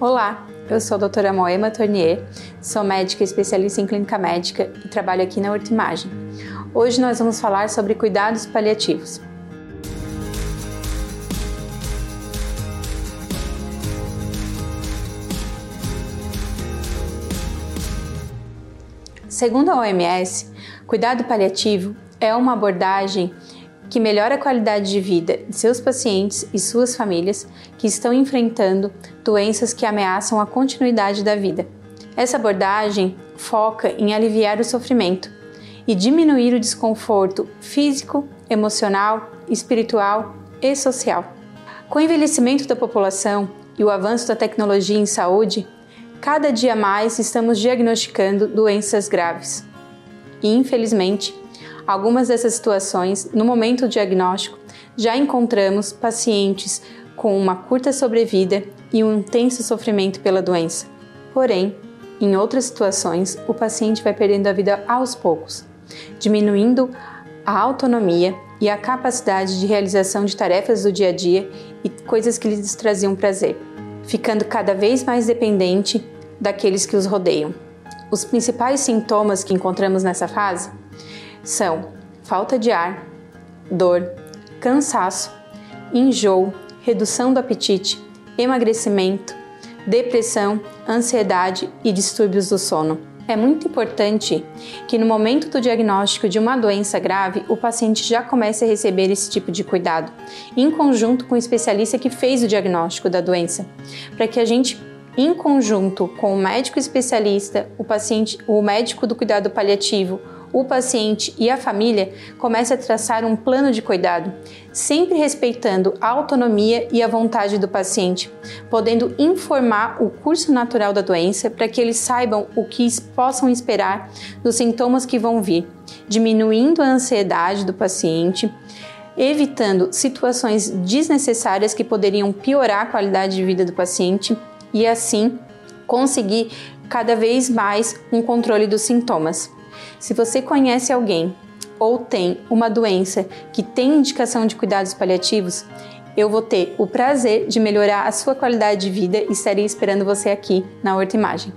Olá, eu sou a doutora Moema Tornier, sou médica especialista em clínica médica e trabalho aqui na Hortimagem. Hoje nós vamos falar sobre cuidados paliativos. Segundo a OMS, cuidado paliativo é uma abordagem que melhora a qualidade de vida de seus pacientes e suas famílias que estão enfrentando doenças que ameaçam a continuidade da vida. Essa abordagem foca em aliviar o sofrimento e diminuir o desconforto físico, emocional, espiritual e social. Com o envelhecimento da população e o avanço da tecnologia em saúde, cada dia mais estamos diagnosticando doenças graves. E, infelizmente, algumas dessas situações, no momento do diagnóstico, já encontramos pacientes com uma curta sobrevida e um intenso sofrimento pela doença. Porém, em outras situações, o paciente vai perdendo a vida aos poucos, diminuindo a autonomia e a capacidade de realização de tarefas do dia a dia e coisas que lhes traziam prazer, ficando cada vez mais dependente daqueles que os rodeiam. Os principais sintomas que encontramos nessa fase são falta de ar, dor, cansaço, enjoo, redução do apetite, emagrecimento, depressão, ansiedade e distúrbios do sono. É muito importante que no momento do diagnóstico de uma doença grave, o paciente já comece a receber esse tipo de cuidado, em conjunto com o especialista que fez o diagnóstico da doença, para que a gente em conjunto com o médico especialista, o paciente, o médico do cuidado paliativo, o paciente e a família comece a traçar um plano de cuidado, sempre respeitando a autonomia e a vontade do paciente, podendo informar o curso natural da doença para que eles saibam o que possam esperar dos sintomas que vão vir, diminuindo a ansiedade do paciente, evitando situações desnecessárias que poderiam piorar a qualidade de vida do paciente e assim conseguir cada vez mais um controle dos sintomas. Se você conhece alguém ou tem uma doença que tem indicação de cuidados paliativos, eu vou ter o prazer de melhorar a sua qualidade de vida e estarei esperando você aqui na Horta Imagem.